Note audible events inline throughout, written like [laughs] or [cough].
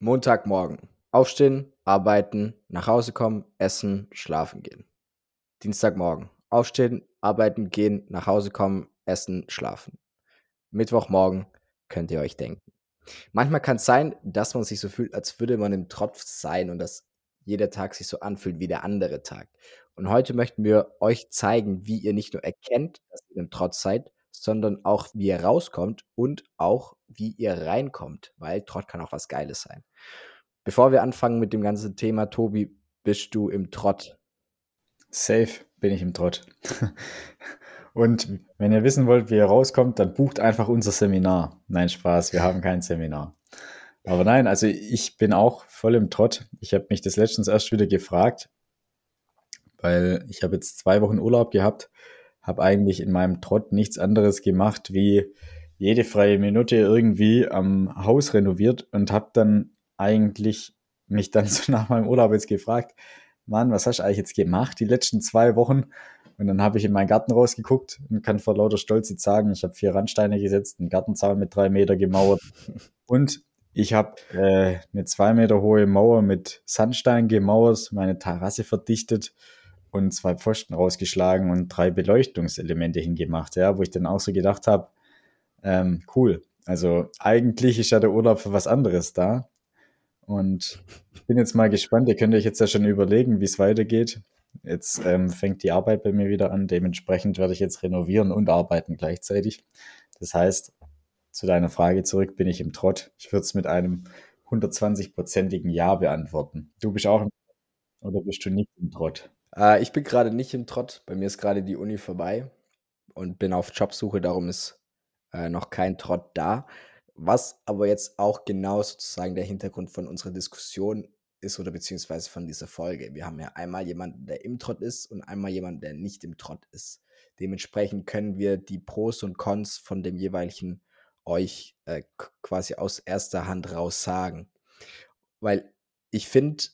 Montagmorgen. Aufstehen, arbeiten, nach Hause kommen, essen, schlafen gehen. Dienstagmorgen. Aufstehen, arbeiten gehen, nach Hause kommen, essen, schlafen. Mittwochmorgen könnt ihr euch denken. Manchmal kann es sein, dass man sich so fühlt, als würde man im Tropf sein und dass jeder Tag sich so anfühlt wie der andere Tag. Und heute möchten wir euch zeigen, wie ihr nicht nur erkennt, dass ihr im Trotz seid, sondern auch, wie ihr rauskommt und auch, wie ihr reinkommt, weil Trott kann auch was Geiles sein. Bevor wir anfangen mit dem ganzen Thema, Tobi, bist du im Trott? Safe bin ich im Trott. [laughs] Und wenn ihr wissen wollt, wie ihr rauskommt, dann bucht einfach unser Seminar. Nein, Spaß, wir haben kein Seminar. Aber nein, also ich bin auch voll im Trott. Ich habe mich das letztens erst wieder gefragt, weil ich habe jetzt zwei Wochen Urlaub gehabt, habe eigentlich in meinem Trott nichts anderes gemacht, wie jede freie Minute irgendwie am Haus renoviert und habe dann eigentlich mich dann [laughs] so nach meinem Urlaub jetzt gefragt, Mann, was hast du eigentlich jetzt gemacht die letzten zwei Wochen? Und dann habe ich in meinen Garten rausgeguckt und kann vor lauter Stolz jetzt sagen, ich habe vier Randsteine gesetzt, einen Gartenzaun mit drei Meter gemauert [laughs] und ich habe äh, eine zwei Meter hohe Mauer mit Sandstein gemauert, meine Terrasse verdichtet und zwei Pfosten rausgeschlagen und drei Beleuchtungselemente hingemacht, ja, wo ich dann auch so gedacht habe, ähm, cool. Also eigentlich ist ja der Urlaub für was anderes da. Und ich bin jetzt mal gespannt. Ihr könnt euch jetzt ja schon überlegen, wie es weitergeht. Jetzt ähm, fängt die Arbeit bei mir wieder an. Dementsprechend werde ich jetzt renovieren und arbeiten gleichzeitig. Das heißt, zu deiner Frage zurück, bin ich im Trott. Ich würde es mit einem 120-prozentigen Ja beantworten. Du bist auch im Trott oder bist du nicht im Trott? Äh, ich bin gerade nicht im Trott. Bei mir ist gerade die Uni vorbei und bin auf Jobsuche. Darum ist äh, noch kein Trott da. Was aber jetzt auch genau sozusagen der Hintergrund von unserer Diskussion ist oder beziehungsweise von dieser Folge. Wir haben ja einmal jemanden, der im Trott ist und einmal jemanden, der nicht im Trott ist. Dementsprechend können wir die Pros und Cons von dem jeweiligen euch äh, quasi aus erster Hand raus sagen. Weil ich finde,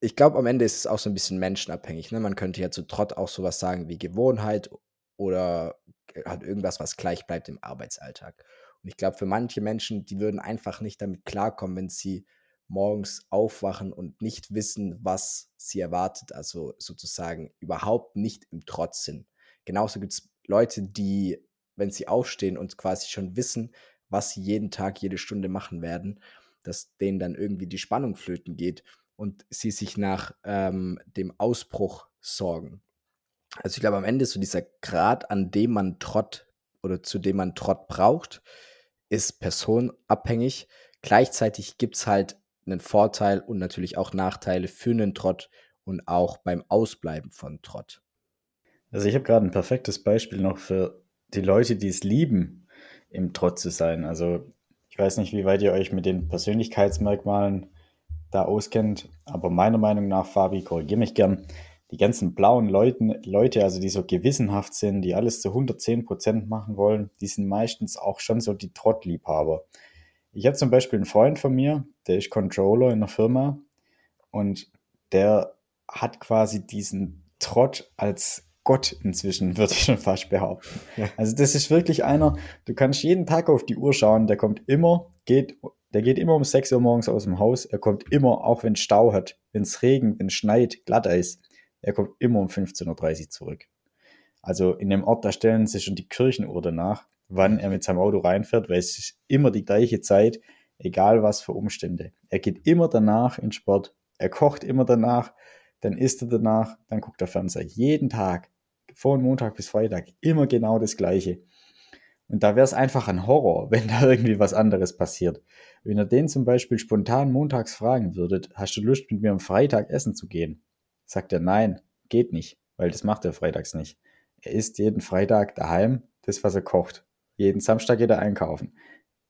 ich glaube, am Ende ist es auch so ein bisschen menschenabhängig. Ne? Man könnte ja zu Trott auch sowas sagen wie Gewohnheit oder hat irgendwas, was gleich bleibt im Arbeitsalltag. Und ich glaube, für manche Menschen, die würden einfach nicht damit klarkommen, wenn sie morgens aufwachen und nicht wissen, was sie erwartet, also sozusagen überhaupt nicht im Trotz sind. Genauso gibt es Leute, die, wenn sie aufstehen und quasi schon wissen, was sie jeden Tag, jede Stunde machen werden, dass denen dann irgendwie die Spannung flöten geht und sie sich nach ähm, dem Ausbruch sorgen. Also ich glaube, am Ende ist so dieser Grad, an dem man Trott oder zu dem man Trott braucht, ist personabhängig. Gleichzeitig gibt es halt einen Vorteil und natürlich auch Nachteile für einen Trott und auch beim Ausbleiben von Trott. Also ich habe gerade ein perfektes Beispiel noch für die Leute, die es lieben, im Trott zu sein. Also ich weiß nicht, wie weit ihr euch mit den Persönlichkeitsmerkmalen da auskennt, aber meiner Meinung nach, Fabi, korrigiere mich gern, die ganzen blauen Leuten, Leute, also die so gewissenhaft sind, die alles zu 110 Prozent machen wollen, die sind meistens auch schon so die Trottliebhaber. Ich habe zum Beispiel einen Freund von mir, der ist Controller in einer Firma und der hat quasi diesen Trott als Gott inzwischen, [laughs] würde ich schon fast behaupten. Ja. Also das ist wirklich einer, du kannst jeden Tag auf die Uhr schauen, der kommt immer, geht, der geht immer um 6 Uhr morgens aus dem Haus, er kommt immer, auch wenn Stau hat, wenn es regnet, wenn es schneit, Glatteis, er kommt immer um 15.30 Uhr zurück. Also in dem Ort, da stellen sich schon die Kirchenuhr danach, wann er mit seinem Auto reinfährt, weil es ist immer die gleiche Zeit, egal was für Umstände. Er geht immer danach in Sport, er kocht immer danach, dann isst er danach, dann guckt er Fernseher. Jeden Tag, von Montag bis Freitag, immer genau das Gleiche. Und da wäre es einfach ein Horror, [laughs] wenn da irgendwie was anderes passiert. Wenn ihr den zum Beispiel spontan montags fragen würdet, hast du Lust mit mir am Freitag essen zu gehen? sagt er, nein, geht nicht, weil das macht er freitags nicht. Er isst jeden Freitag daheim das, was er kocht. Jeden Samstag geht er einkaufen.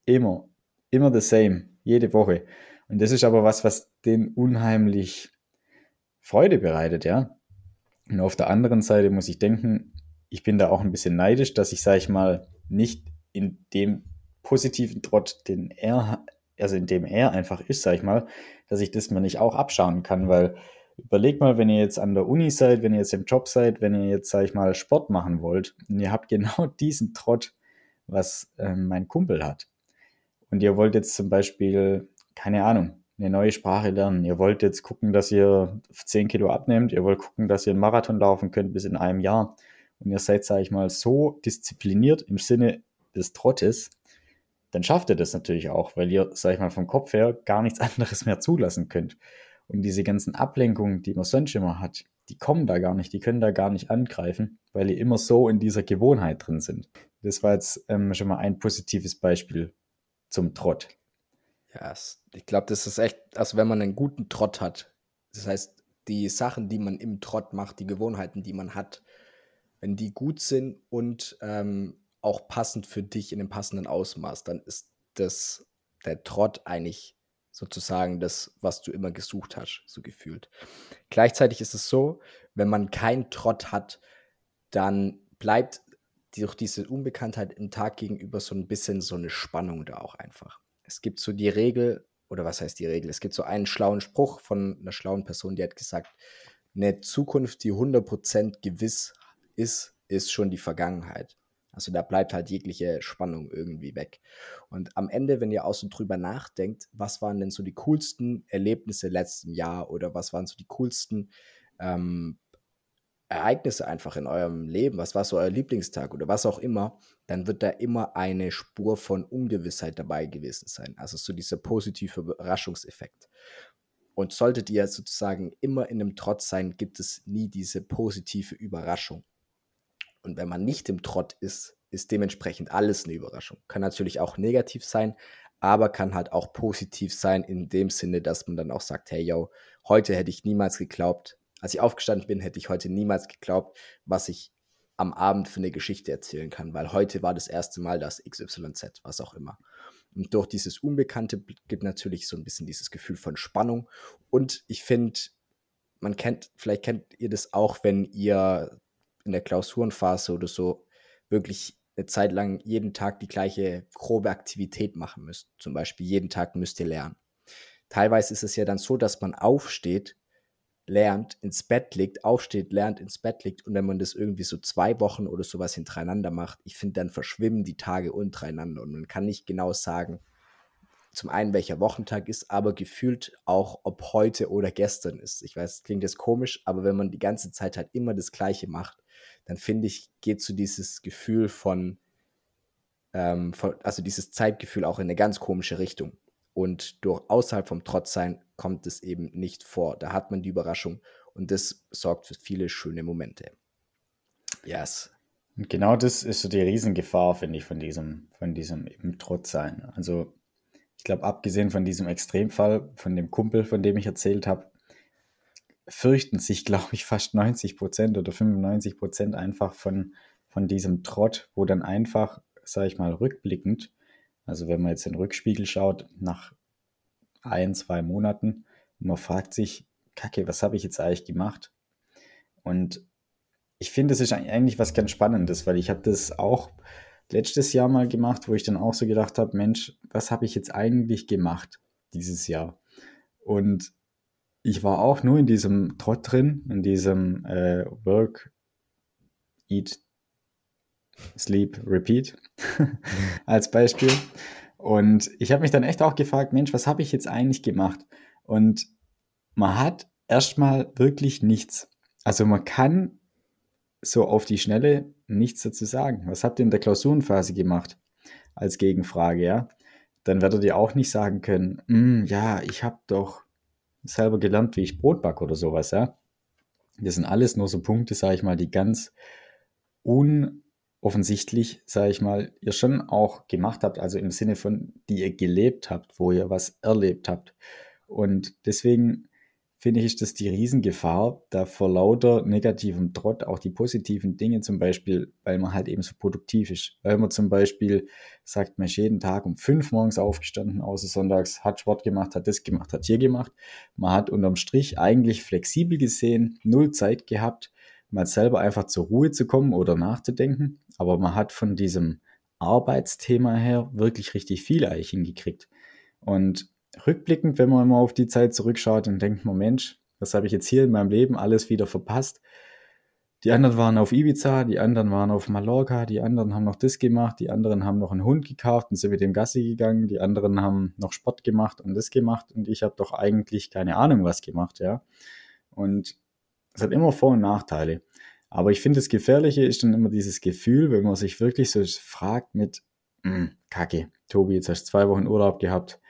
Immer, immer the same, jede Woche. Und das ist aber was, was den unheimlich Freude bereitet, ja. Und auf der anderen Seite muss ich denken, ich bin da auch ein bisschen neidisch, dass ich, sage ich mal, nicht in dem positiven Trott, den er, also in dem er einfach ist, sage ich mal, dass ich das mir nicht auch abschauen kann, weil Überleg mal, wenn ihr jetzt an der Uni seid, wenn ihr jetzt im Job seid, wenn ihr jetzt, sag ich mal, Sport machen wollt und ihr habt [laughs] genau diesen Trott, was äh, mein Kumpel hat. Und ihr wollt jetzt zum Beispiel keine Ahnung, eine neue Sprache lernen. Ihr wollt jetzt gucken, dass ihr 10 Kilo abnehmt. Ihr wollt gucken, dass ihr einen Marathon laufen könnt bis in einem Jahr. Und ihr seid, sage ich mal, so diszipliniert im Sinne des Trottes, dann schafft ihr das natürlich auch, weil ihr, sag ich mal, vom Kopf her gar nichts [laughs] anderes mehr zulassen könnt. Und diese ganzen Ablenkungen, die man sonst immer hat, die kommen da gar nicht, die können da gar nicht angreifen, weil ihr immer so in dieser Gewohnheit drin sind. Das war jetzt ähm, schon mal ein positives Beispiel zum Trott. Ja, ich glaube, das ist echt, also wenn man einen guten Trott hat, das heißt, die Sachen, die man im Trott macht, die Gewohnheiten, die man hat, wenn die gut sind und ähm, auch passend für dich in dem passenden Ausmaß, dann ist das der Trott eigentlich sozusagen das, was du immer gesucht hast, so gefühlt. Gleichzeitig ist es so, wenn man keinen Trott hat, dann bleibt durch diese Unbekanntheit im Tag gegenüber so ein bisschen so eine Spannung da auch einfach. Es gibt so die Regel, oder was heißt die Regel? Es gibt so einen schlauen Spruch von einer schlauen Person, die hat gesagt, eine Zukunft, die 100% gewiss ist, ist schon die Vergangenheit. Also da bleibt halt jegliche Spannung irgendwie weg. Und am Ende, wenn ihr so drüber nachdenkt, was waren denn so die coolsten Erlebnisse letzten Jahr oder was waren so die coolsten ähm, Ereignisse einfach in eurem Leben, was war so euer Lieblingstag oder was auch immer, dann wird da immer eine Spur von Ungewissheit dabei gewesen sein. Also so dieser positive Überraschungseffekt. Und solltet ihr sozusagen immer in einem Trotz sein, gibt es nie diese positive Überraschung. Und wenn man nicht im Trott ist, ist dementsprechend alles eine Überraschung. Kann natürlich auch negativ sein, aber kann halt auch positiv sein in dem Sinne, dass man dann auch sagt, hey, yo, heute hätte ich niemals geglaubt, als ich aufgestanden bin, hätte ich heute niemals geglaubt, was ich am Abend für eine Geschichte erzählen kann, weil heute war das erste Mal das XYZ, was auch immer. Und durch dieses Unbekannte gibt natürlich so ein bisschen dieses Gefühl von Spannung. Und ich finde, man kennt, vielleicht kennt ihr das auch, wenn ihr in der Klausurenphase oder so wirklich eine Zeit lang jeden Tag die gleiche grobe Aktivität machen müsst. Zum Beispiel jeden Tag müsst ihr lernen. Teilweise ist es ja dann so, dass man aufsteht, lernt, ins Bett liegt, aufsteht, lernt, ins Bett liegt und wenn man das irgendwie so zwei Wochen oder sowas hintereinander macht, ich finde, dann verschwimmen die Tage untereinander und man kann nicht genau sagen, zum einen, welcher Wochentag ist, aber gefühlt auch, ob heute oder gestern ist. Ich weiß, klingt jetzt komisch, aber wenn man die ganze Zeit halt immer das Gleiche macht, dann finde ich, geht so dieses Gefühl von, ähm, von, also dieses Zeitgefühl auch in eine ganz komische Richtung. Und durch außerhalb vom Trotzsein kommt es eben nicht vor. Da hat man die Überraschung und das sorgt für viele schöne Momente. Yes. Und genau das ist so die Riesengefahr, finde ich, von diesem, von diesem eben Trotzsein. Also ich glaube, abgesehen von diesem Extremfall, von dem Kumpel, von dem ich erzählt habe, fürchten sich, [laughs] glaube ich, fast 90 Prozent oder 95 Prozent einfach von, von diesem Trott, wo dann einfach, sage ich mal, rückblickend, also wenn man jetzt in den Rückspiegel schaut, nach ein, zwei Monaten, man fragt sich, Kacke, was habe ich jetzt eigentlich gemacht? Und ich finde, das ist eigentlich was ganz Spannendes, weil ich habe das auch letztes Jahr mal gemacht, wo ich dann auch so gedacht habe, Mensch, was habe ich jetzt eigentlich gemacht dieses Jahr? Und ich war auch nur in diesem Trott drin, in diesem äh, Work, Eat, Sleep, Repeat [laughs] als Beispiel. Und ich habe mich dann echt auch gefragt, Mensch, was habe ich jetzt eigentlich gemacht? Und man hat erstmal wirklich nichts. Also man kann so auf die Schnelle nichts dazu sagen. Was habt ihr in der Klausurenphase gemacht? Als Gegenfrage, ja? Dann werdet ihr auch nicht sagen können, mm, ja, ich habe doch selber gelernt, wie ich Brot backe oder sowas, ja. Das sind alles nur so Punkte, sage ich mal, die ganz unoffensichtlich, sage ich mal, ihr schon auch gemacht habt, also im Sinne von, die ihr gelebt habt, wo ihr was erlebt habt. Und deswegen finde ich, ist das die Riesengefahr, da vor lauter negativem Trott auch die positiven Dinge zum Beispiel, weil man halt eben so produktiv ist. Weil man zum Beispiel sagt, man ist jeden Tag um fünf morgens aufgestanden, außer sonntags, hat Sport gemacht, hat das gemacht, hat hier gemacht. Man hat unterm Strich eigentlich flexibel gesehen, null Zeit gehabt, mal selber einfach zur Ruhe zu kommen oder nachzudenken. Aber man hat von diesem Arbeitsthema her wirklich richtig viel eigentlich hingekriegt. Und rückblickend, wenn man mal auf die Zeit zurückschaut und denkt, Mensch, was habe ich jetzt hier in meinem Leben alles wieder verpasst? die anderen waren auf Ibiza, die anderen waren auf Mallorca, die anderen haben noch das gemacht, die anderen haben noch einen Hund gekauft und sind mit dem Gassi gegangen, die anderen haben noch Sport gemacht und das gemacht und ich habe doch eigentlich keine Ahnung was gemacht, ja. Und es hat immer Vor- und Nachteile. Aber ich finde, das Gefährliche ist dann immer dieses Gefühl, wenn man sich wirklich so fragt mit, hm, Kacke, Tobi, jetzt hast du zwei Wochen Urlaub gehabt,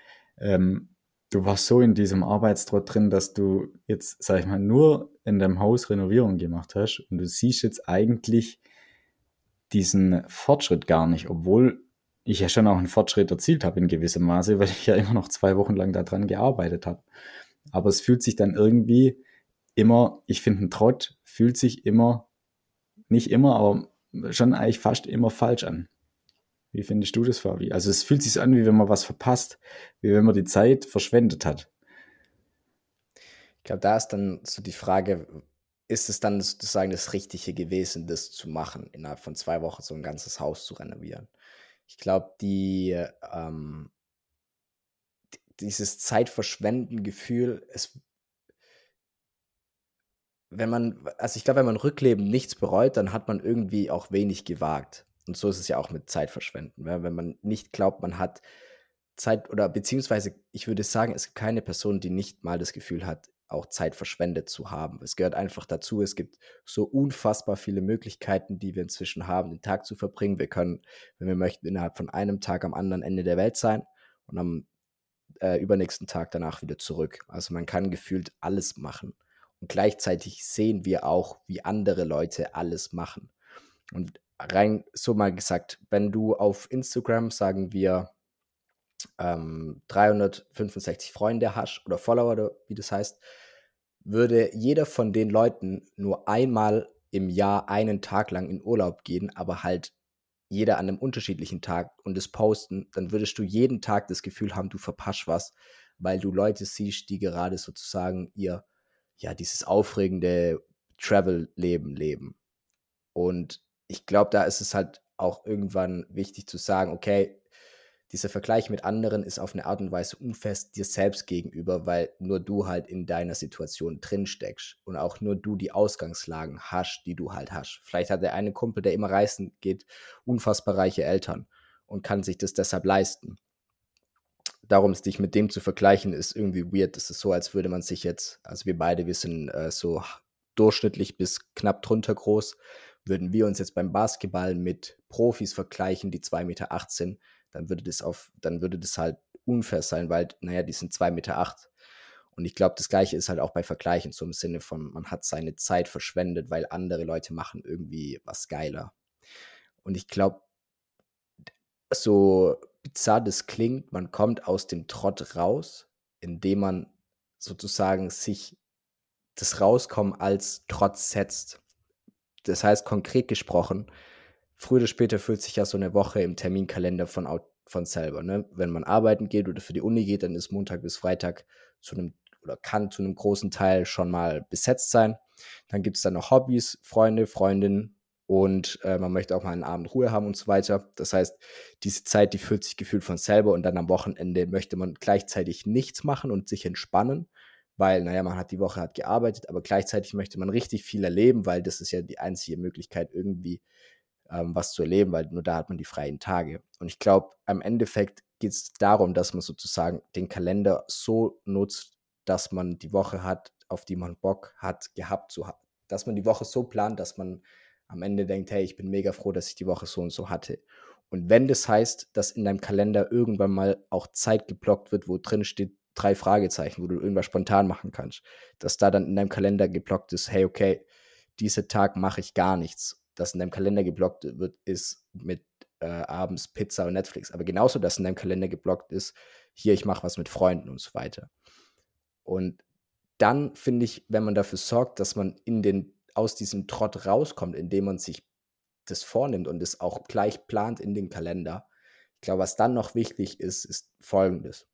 ähm, du warst so in diesem Arbeitstrott drin, dass du jetzt, sag ich mal, nur in deinem Haus Renovierung gemacht hast und du siehst jetzt eigentlich diesen Fortschritt gar nicht, obwohl ich ja schon auch einen Fortschritt erzielt habe in gewissem Maße, weil ich ja immer noch zwei Wochen lang daran gearbeitet habe. Aber es fühlt sich dann irgendwie immer, ich finde, ein Trott fühlt sich immer, nicht immer, aber schon eigentlich fast immer falsch an. Wie findest du das, Fabi? Also es fühlt sich an, wie wenn man was verpasst, wie wenn man die Zeit verschwendet hat. Ich glaube, da ist dann so die Frage, ist es dann sozusagen das Richtige gewesen, das zu machen, innerhalb von zwei Wochen so ein ganzes Haus zu renovieren? Ich glaube, die, ähm, dieses Zeitverschwenden-Gefühl, es, wenn man, also ich glaube, wenn man Rückleben nichts bereut, dann hat man irgendwie auch wenig gewagt. Und so ist es ja auch mit Zeitverschwenden. Ja? Wenn man nicht glaubt, man hat Zeit oder beziehungsweise ich würde sagen, es gibt keine Person, die nicht mal das Gefühl hat, auch Zeit verschwendet zu haben. Es gehört einfach dazu. Es gibt so unfassbar viele Möglichkeiten, die wir inzwischen haben, den Tag zu verbringen. Wir können, wenn wir möchten, innerhalb von einem Tag am anderen Ende der Welt sein und am äh, übernächsten Tag danach wieder zurück. Also man kann gefühlt alles machen. Und gleichzeitig sehen wir auch, wie andere Leute alles machen. Und rein so mal gesagt, wenn du auf Instagram, sagen wir, ähm, 365 Freunde hast oder Follower oder wie das heißt, würde jeder von den Leuten nur einmal im Jahr einen Tag lang in Urlaub gehen, aber halt jeder an einem unterschiedlichen Tag und das posten, dann würdest du jeden Tag das Gefühl haben, du verpasst was, weil du Leute siehst, die gerade sozusagen ihr, ja, dieses aufregende Travel-Leben leben. Und ich glaube, da ist es halt auch irgendwann wichtig zu sagen, okay, dieser Vergleich mit anderen ist auf eine Art und Weise unfest dir selbst gegenüber, weil nur du halt in deiner Situation drin steckst und auch nur du die Ausgangslagen hast, die du halt hast. Vielleicht hat der eine Kumpel, der immer reisen geht, unfassbar reiche Eltern und kann sich das deshalb leisten. Darum dich mit dem zu vergleichen, ist irgendwie weird. Das ist so, als würde man sich jetzt, also wir beide, wir sind äh, so durchschnittlich bis knapp drunter groß, würden wir uns jetzt beim Basketball mit Profis vergleichen, die 2,18 Meter dann würde das auf, dann würde das halt unfair sein, weil, naja, die sind 2,8 Meter. Und ich glaube, das Gleiche ist halt auch bei Vergleichen, so im Sinne von, man hat seine Zeit verschwendet, weil andere Leute machen irgendwie was geiler. Und ich glaube, so bizarr das klingt, man kommt aus dem Trott raus, indem man sozusagen sich das Rauskommen als Trotz setzt. Das heißt, konkret gesprochen, früher oder später fühlt sich ja so eine Woche im Terminkalender von, von selber. Ne? Wenn man arbeiten geht oder für die Uni geht, dann ist Montag bis Freitag zu einem oder kann zu einem großen Teil schon mal besetzt sein. Dann gibt es dann noch Hobbys, Freunde, Freundinnen und äh, man möchte auch mal einen Abend Ruhe haben und so weiter. Das heißt, diese Zeit, die fühlt sich gefühlt von selber und dann am Wochenende möchte man gleichzeitig nichts machen und sich entspannen, weil, naja, man hat die Woche hat gearbeitet, aber gleichzeitig möchte man richtig viel erleben, weil das ist ja die einzige Möglichkeit, irgendwie ähm, was zu erleben, weil nur da hat man die freien Tage. Und ich glaube, am Endeffekt geht es darum, dass man sozusagen den Kalender so nutzt, dass man die Woche hat, auf die man Bock hat, gehabt zu haben. Dass man die Woche so plant, dass man am Ende denkt, hey, ich bin mega froh, dass ich die Woche so und so hatte. Und wenn das heißt, dass in deinem Kalender irgendwann mal auch Zeit geblockt wird, wo drin steht, drei Fragezeichen, wo du irgendwas spontan machen kannst, dass da dann in deinem Kalender geblockt ist, hey, okay, diesen Tag mache ich gar nichts. Dass in deinem Kalender geblockt wird, ist mit äh, abends Pizza und Netflix. Aber genauso, dass in deinem Kalender geblockt ist, hier, ich mache was mit Freunden und so weiter. Und dann finde ich, wenn man dafür sorgt, dass man in den, aus diesem Trott rauskommt, indem man sich das vornimmt und es auch gleich plant in den Kalender. Ich glaube, was dann noch wichtig ist, ist folgendes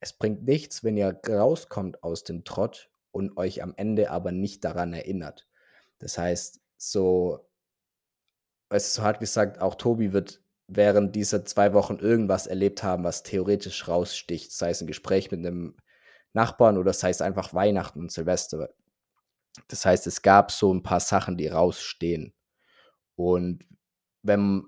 es bringt nichts, wenn ihr rauskommt aus dem Trott und euch am Ende aber nicht daran erinnert. Das heißt, so, es ist so hart gesagt, auch Tobi wird während dieser zwei Wochen irgendwas erlebt haben, was theoretisch raussticht, sei es ein Gespräch mit einem Nachbarn oder sei es einfach Weihnachten und Silvester. Das heißt, es gab so ein paar Sachen, die rausstehen. Und wenn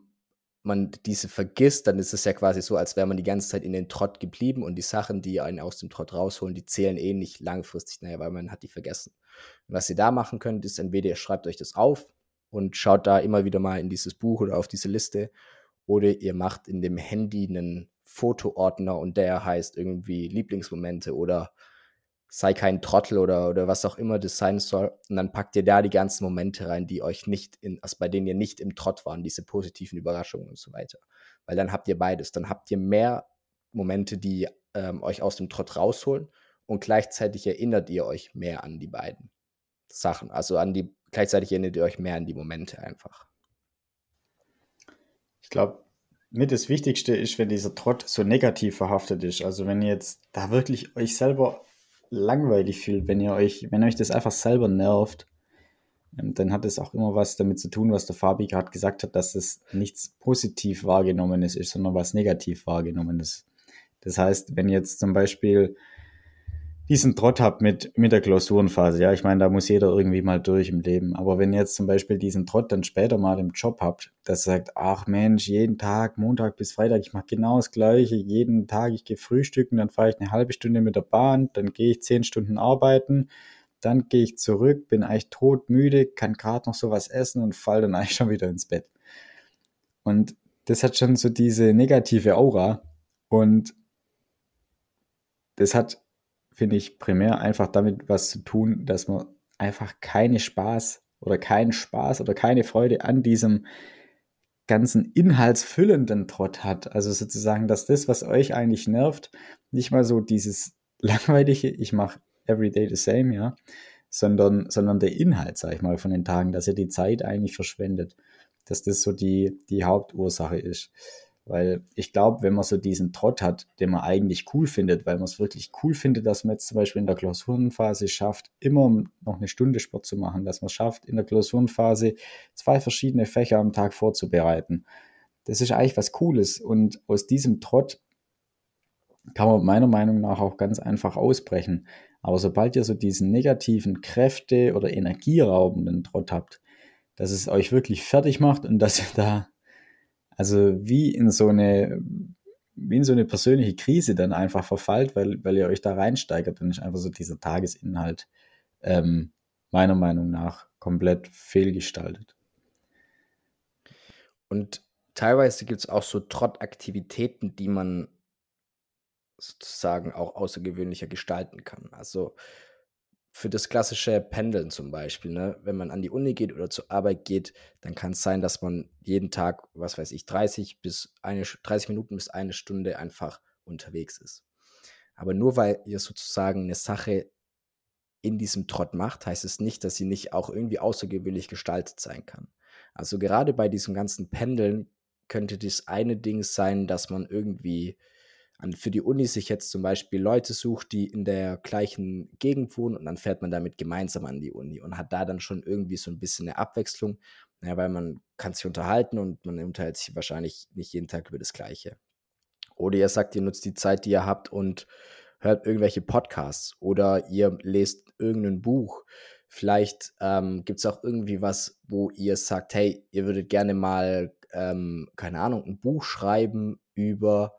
man diese vergisst, dann ist es ja quasi so, als wäre man die ganze Zeit in den Trott geblieben und die Sachen, die einen aus dem Trott rausholen, die zählen eh nicht langfristig, naja, weil man hat die vergessen. Und was ihr da machen könnt, ist entweder ihr schreibt euch das auf und schaut da immer wieder mal in dieses Buch oder auf diese Liste oder ihr macht in dem Handy einen Fotoordner und der heißt irgendwie Lieblingsmomente oder sei kein Trottel oder, oder was auch immer das sein soll. Und dann packt ihr da die ganzen Momente rein, die euch nicht in, also bei denen ihr nicht im Trott waren, diese positiven Überraschungen und so weiter. Weil dann habt ihr beides. Dann habt ihr mehr Momente, die ähm, euch aus dem Trott rausholen und gleichzeitig erinnert ihr euch mehr an die beiden Sachen. Also an die, gleichzeitig erinnert ihr euch mehr an die Momente einfach. Ich glaube, mit das Wichtigste ist, wenn dieser Trott so negativ verhaftet ist. Also wenn ihr jetzt da wirklich euch selber langweilig fühlt, wenn ihr euch, wenn euch das einfach selber nervt, ähm, dann hat es auch immer was damit zu tun, was der Fabi gerade gesagt hat, dass es nichts positiv wahrgenommenes ist, sondern was negativ wahrgenommenes. Das heißt, wenn jetzt zum Beispiel diesen Trott habt mit, mit der Klausurenphase, ja, ich meine, da muss jeder irgendwie mal durch im Leben. Aber wenn ihr jetzt zum Beispiel diesen Trott dann später mal im Job habt, ihr sagt, ach Mensch, jeden Tag, Montag bis Freitag, ich mache genau das Gleiche, jeden Tag, ich gehe frühstücken, dann fahre ich eine halbe Stunde mit der Bahn, dann gehe ich zehn Stunden arbeiten, dann gehe ich zurück, bin eigentlich todmüde, kann gerade noch sowas essen und fall dann [laughs] eigentlich schon wieder ins Bett. Und das hat schon so diese negative Aura und das hat finde ich, primär einfach damit was zu tun, dass man einfach keine Spaß oder keinen Spaß oder keine Freude an diesem ganzen inhaltsfüllenden Trott hat. Also sozusagen, dass das, was euch eigentlich nervt, nicht mal so dieses [laughs] langweilige, ich mache everyday the same, ja, sondern, sondern der Inhalt, sag ich mal, von den Tagen, dass ihr die Zeit eigentlich verschwendet. Dass das so die, die Hauptursache ist. Weil ich glaube, wenn man so diesen Trott hat, den man eigentlich cool findet, weil man es wirklich cool findet, dass man jetzt zum Beispiel in der Klausurenphase schafft, immer noch eine Stunde Sport zu machen, dass man schafft, in der Klausurenphase zwei verschiedene Fächer am Tag vorzubereiten. Das ist eigentlich was Cooles. Und aus diesem Trott kann man meiner Meinung nach auch ganz einfach ausbrechen. Aber sobald ihr so diesen negativen Kräfte- oder energieraubenden Trott habt, dass es euch wirklich fertig macht und dass ihr da also wie in so eine, wie in so eine persönliche Krise dann einfach verfallt, weil, weil ihr euch da reinsteigert, dann ist einfach so dieser Tagesinhalt ähm, meiner Meinung nach komplett fehlgestaltet. Und teilweise gibt es auch so Trottaktivitäten, die man sozusagen auch außergewöhnlicher gestalten kann. Also für das klassische Pendeln zum Beispiel, ne? wenn man an die Uni geht oder zur Arbeit geht, dann kann es sein, dass man jeden Tag, was weiß ich, 30 bis eine, 30 Minuten bis eine Stunde einfach unterwegs ist. Aber nur weil ihr sozusagen eine Sache in diesem Trott macht, heißt es nicht, dass sie nicht auch irgendwie außergewöhnlich gestaltet sein kann. Also gerade bei diesem ganzen Pendeln könnte das eine Ding sein, dass man irgendwie an, für die Uni sich jetzt zum Beispiel Leute sucht, die in der gleichen Gegend wohnen und dann fährt man damit gemeinsam an die Uni und hat da dann schon irgendwie so ein bisschen eine Abwechslung, ja, weil man kann sich unterhalten und man unterhält sich wahrscheinlich nicht jeden Tag über das Gleiche. Oder ihr sagt, ihr nutzt die Zeit, die ihr habt und hört irgendwelche Podcasts oder ihr lest irgendein Buch. Vielleicht ähm, gibt es auch irgendwie was, wo ihr sagt, hey, ihr würdet gerne mal, ähm, keine Ahnung, ein Buch schreiben über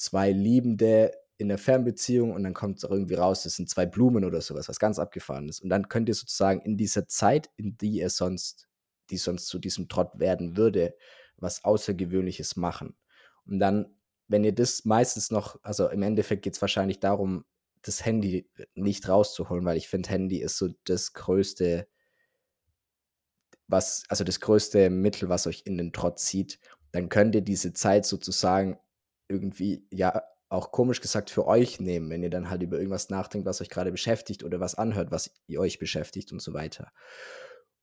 zwei Liebende in der Fernbeziehung und dann kommt es irgendwie raus, das sind zwei Blumen oder sowas, was ganz abgefahren ist. Und dann könnt ihr sozusagen in dieser Zeit, in die ihr sonst, die sonst zu diesem Trott werden würde, was Außergewöhnliches machen. Und dann, wenn ihr das meistens noch, also im Endeffekt geht es wahrscheinlich darum, das Handy nicht rauszuholen, weil ich finde, Handy ist so das größte, was, also das größte Mittel, was euch in den Trott zieht, dann könnt ihr diese Zeit sozusagen irgendwie, ja, auch komisch gesagt für euch nehmen, wenn ihr dann halt über irgendwas nachdenkt, was euch gerade beschäftigt oder was anhört, was euch beschäftigt und so weiter.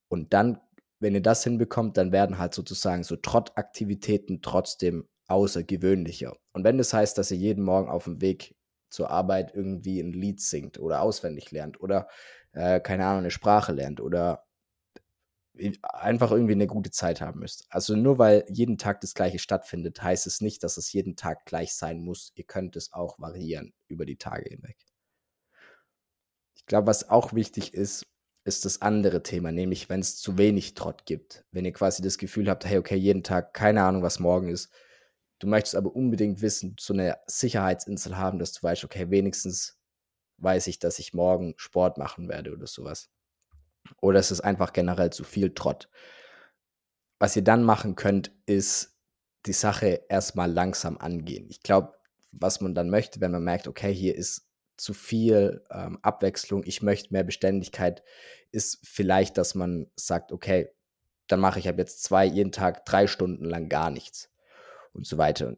Und dann, wenn ihr das hinbekommt, dann werden halt sozusagen so Trottaktivitäten trotzdem außergewöhnlicher. Und wenn das heißt, dass ihr jeden Morgen auf dem Weg zur Arbeit irgendwie ein Lied singt oder auswendig lernt oder äh, keine Ahnung, eine Sprache lernt oder einfach irgendwie eine gute Zeit haben müsst. Also nur weil jeden Tag das gleiche stattfindet, heißt es nicht, dass es jeden Tag gleich sein muss. Ihr könnt es auch variieren über die Tage hinweg. Ich glaube, was auch wichtig ist, ist das andere Thema, nämlich wenn es zu wenig Trott gibt. Wenn ihr quasi das Gefühl habt, hey, okay, jeden Tag, keine Ahnung, was morgen ist. Du möchtest aber unbedingt wissen, so eine Sicherheitsinsel haben, dass du weißt, okay, wenigstens weiß ich, dass ich morgen Sport machen werde oder sowas. Oder es ist einfach generell zu viel Trott. Was ihr dann machen könnt, ist die Sache erstmal langsam angehen. Ich glaube, was man dann möchte, wenn man merkt, okay, hier ist zu viel ähm, Abwechslung, ich möchte mehr Beständigkeit, ist vielleicht, dass man sagt, okay, dann mache ich ab jetzt zwei, jeden Tag drei Stunden lang gar nichts und so weiter. Und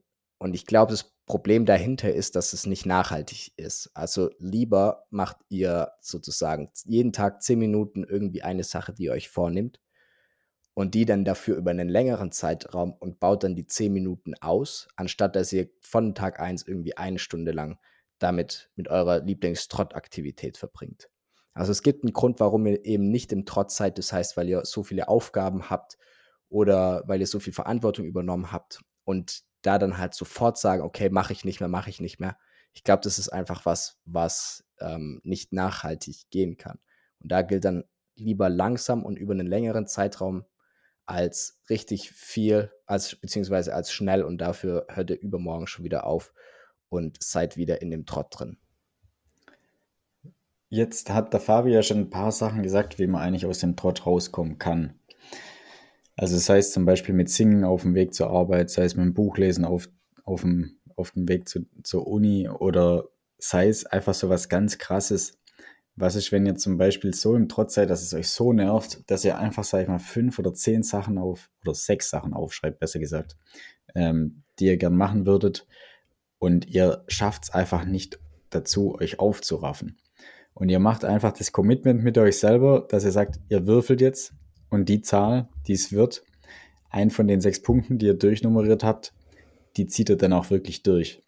ich glaube, das Problem dahinter ist, dass es nicht nachhaltig ist. Also lieber macht ihr sozusagen jeden Tag zehn Minuten irgendwie eine Sache, die ihr euch vornimmt und die dann dafür über einen längeren Zeitraum und baut dann die zehn Minuten aus, anstatt dass ihr von Tag 1 irgendwie eine Stunde lang damit mit eurer Lieblingstrottaktivität verbringt. Also es gibt einen Grund, warum ihr eben nicht im Trott seid, das heißt, weil ihr so viele Aufgaben habt oder weil ihr so viel Verantwortung übernommen habt und da dann halt sofort sagen, okay, mache ich nicht mehr, mache ich nicht mehr. Ich glaube, das ist einfach was, was ähm, nicht nachhaltig gehen kann. Und da gilt dann lieber langsam und über einen längeren Zeitraum als richtig viel, als beziehungsweise als schnell und dafür hört ihr übermorgen schon wieder auf und seid wieder in dem Trott drin. Jetzt hat der Fabi ja schon ein paar Sachen gesagt, wie man eigentlich aus dem Trott rauskommen kann. Also sei es zum Beispiel mit Singen auf dem Weg zur Arbeit, sei es mit dem Buchlesen auf, auf, dem, auf dem Weg zu, zur Uni oder sei es einfach so was ganz Krasses. Was ist, wenn ihr zum Beispiel so im Trotz seid, dass es euch so nervt, dass ihr einfach, sag ich mal, fünf oder zehn Sachen auf, oder sechs Sachen aufschreibt, besser gesagt, ähm, die ihr gern machen würdet und ihr schafft es einfach nicht dazu, euch aufzuraffen. Und ihr macht einfach das Commitment mit euch selber, dass ihr sagt, ihr würfelt jetzt und die Zahl, die es wird, ein von den sechs Punkten, die ihr durchnummeriert habt, die zieht ihr dann auch wirklich durch.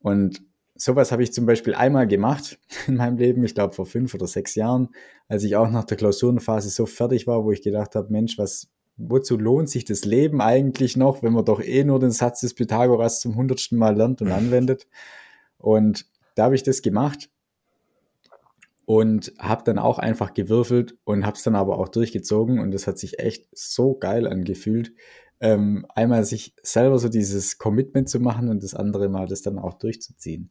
Und sowas habe ich zum Beispiel einmal gemacht [laughs] in meinem Leben, ich glaube vor fünf oder sechs Jahren, als ich auch nach der Klausurenphase so fertig war, wo ich gedacht habe, Mensch, was, wozu lohnt sich das Leben eigentlich noch, wenn man doch eh nur den Satz des Pythagoras zum hundertsten Mal lernt und anwendet. Und da habe ich das gemacht und habe dann auch einfach gewürfelt und habe es dann aber auch durchgezogen und das hat sich echt so geil angefühlt. Ähm, einmal sich selber so dieses Commitment zu machen und das andere Mal das dann auch durchzuziehen.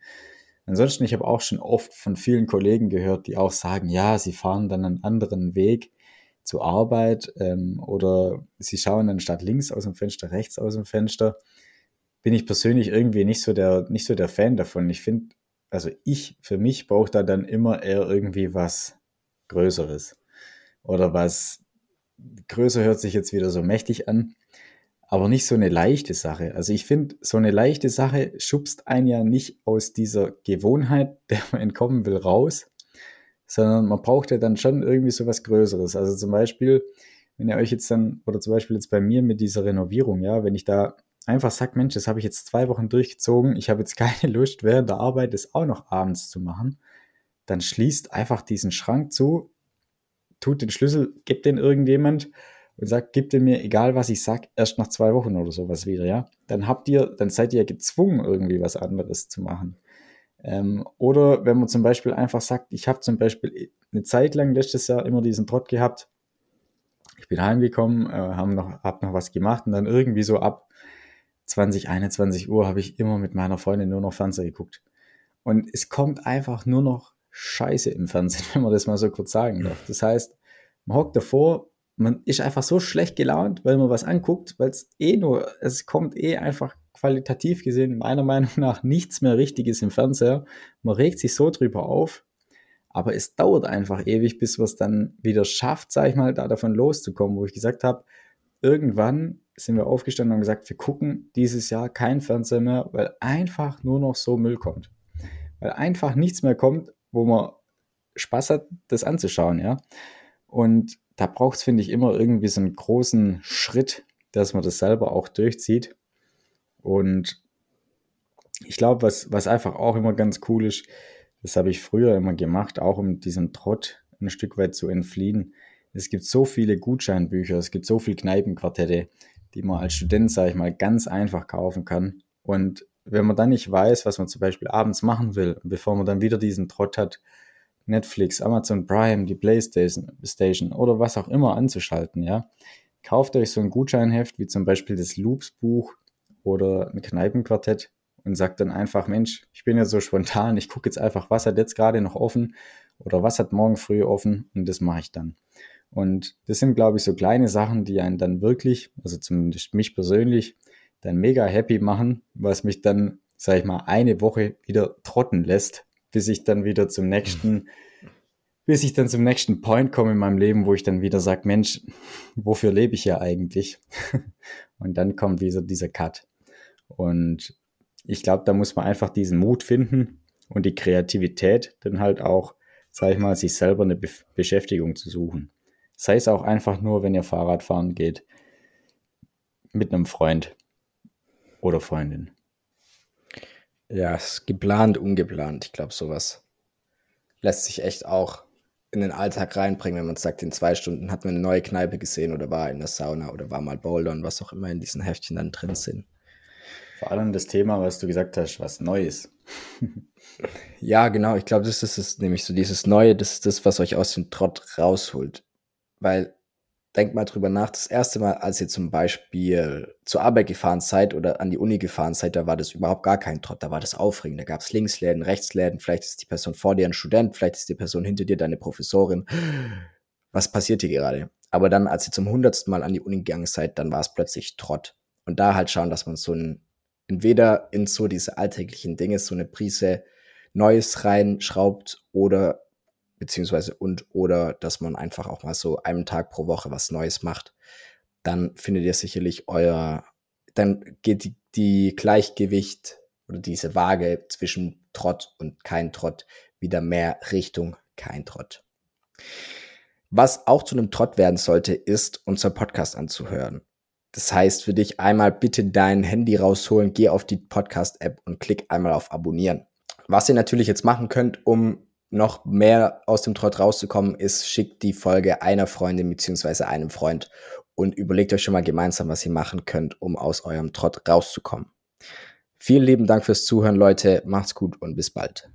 Ansonsten, ich habe auch schon oft von vielen Kollegen gehört, die auch sagen, ja, sie fahren dann einen anderen Weg zur Arbeit ähm, oder sie schauen dann statt links aus dem Fenster rechts aus dem Fenster. Bin ich persönlich irgendwie nicht so der, nicht so der Fan davon. Ich finde, also ich für mich brauche da dann immer eher irgendwie was Größeres. Oder was größer hört sich jetzt wieder so mächtig an, aber nicht so eine leichte Sache. Also ich finde, so eine leichte Sache schubst einen ja nicht aus dieser Gewohnheit, [laughs] der man entkommen will, raus, sondern man braucht ja dann schon irgendwie so was Größeres. Also zum Beispiel, wenn ihr euch jetzt dann, oder zum Beispiel jetzt bei mir mit dieser Renovierung, ja, wenn ich da einfach sagt, Mensch, das habe ich jetzt zwei Wochen durchgezogen, ich habe jetzt keine [laughs] Lust, während der Arbeit das auch noch abends zu machen, dann schließt einfach diesen Schrank zu, tut den Schlüssel, gibt den irgendjemand und sagt, gib den mir, egal was ich sag, erst nach zwei Wochen oder sowas wieder, ja. Dann habt ihr, dann seid ihr gezwungen, irgendwie was anderes zu machen. Ähm, oder wenn man zum Beispiel einfach sagt, ich habe zum Beispiel eine Zeit lang letztes Jahr immer diesen Trott gehabt, ich bin heimgekommen, äh, habe noch, hab noch was gemacht und dann irgendwie so ab 20, 21 Uhr habe ich immer mit meiner Freundin nur noch Fernseher geguckt. Und es kommt einfach nur noch Scheiße im Fernsehen, [laughs] wenn man das mal so kurz sagen darf. Das heißt, man hockt davor, man ist einfach so schlecht gelaunt, weil man was anguckt, weil es eh nur, es kommt eh einfach qualitativ gesehen meiner Meinung nach nichts mehr Richtiges im Fernseher. Man regt sich so drüber auf, aber es dauert einfach ewig, bis man es dann wieder schafft, sag ich mal, da davon loszukommen, wo ich gesagt habe, irgendwann sind wir aufgestanden und gesagt, wir gucken dieses Jahr kein Fernseher mehr, weil einfach nur noch so Müll kommt. Weil einfach nichts mehr kommt, wo man Spaß hat, das anzuschauen, ja. Und da braucht es, finde ich, immer irgendwie so einen großen Schritt, dass man das selber auch durchzieht. Und ich glaube, was, was einfach auch immer ganz cool ist, das habe ich früher immer gemacht, auch um diesem Trott ein Stück weit zu entfliehen. Es gibt so viele Gutscheinbücher, es gibt so viele Kneipenquartette, die man als Student, sage ich mal, ganz einfach kaufen kann. Und wenn man dann nicht weiß, was man zum Beispiel abends machen will, bevor man dann wieder diesen Trott hat, Netflix, Amazon Prime, die Playstation oder was auch immer anzuschalten, ja. Kauft euch so ein Gutscheinheft, wie zum Beispiel das Loops-Buch oder ein Kneipenquartett und sagt dann einfach, Mensch, ich bin ja so spontan, ich gucke jetzt einfach, was hat jetzt gerade noch offen oder was hat morgen früh offen und das mache ich dann. Und das sind, glaube ich, so kleine Sachen, die einen dann wirklich, also zumindest mich persönlich, dann mega happy machen, was mich dann, sag ich mal, eine Woche wieder trotten lässt, bis ich dann wieder zum nächsten, [laughs] bis ich dann zum nächsten Point komme in meinem Leben, wo ich dann wieder sage, Mensch, wofür lebe ich ja eigentlich? [laughs] Und dann kommt wieder dieser Cut. Und ich glaube, da muss man einfach diesen Mut finden und die Kreativität, dann halt auch, sag ich mal, sich selber eine Be Beschäftigung zu suchen. Sei es auch einfach nur, wenn ihr Fahrrad fahren geht, mit einem Freund oder Freundin. Ja, es ist geplant, ungeplant. Ich glaube, sowas lässt sich echt auch in den Alltag reinbringen, wenn man sagt, in zwei Stunden hat man eine neue Kneipe gesehen oder war in der Sauna oder war mal Bouldern, was auch immer in diesen Heftchen dann drin sind. Vor allem das Thema, was du gesagt hast, was Neues. [laughs] ja, genau. Ich glaube, das ist es, nämlich so dieses Neue, das ist das, was euch aus dem Trott rausholt. Weil, denkt mal drüber nach, das erste Mal, als ihr zum Beispiel zur Arbeit gefahren seid oder an die Uni gefahren seid, da war das überhaupt gar kein Trott, da war das aufregend. Da gab es Linksläden, Rechtsläden, vielleicht ist die Person vor dir ein Student, vielleicht ist die Person hinter dir deine Professorin. Was passiert hier gerade? Aber dann, als ihr zum hundertsten Mal an die Uni gegangen seid, dann war es plötzlich Trott. Und da halt schauen, dass man so ein entweder in so diese alltäglichen Dinge so eine Prise Neues reinschraubt oder beziehungsweise und oder dass man einfach auch mal so einen Tag pro Woche was Neues macht, dann findet ihr sicherlich euer, dann geht die, die Gleichgewicht oder diese Waage zwischen Trott und kein Trott wieder mehr Richtung kein Trott. Was auch zu einem Trott werden sollte, ist unser Podcast anzuhören. Das heißt für dich einmal bitte dein Handy rausholen, geh auf die Podcast-App und klick einmal auf Abonnieren. Was ihr natürlich jetzt machen könnt, um noch mehr aus dem Trott rauszukommen, ist, schickt die Folge einer Freundin bzw. einem Freund und überlegt euch schon mal gemeinsam, was ihr machen könnt, um aus eurem Trott rauszukommen. Vielen lieben Dank fürs Zuhören, Leute. Macht's gut und bis bald.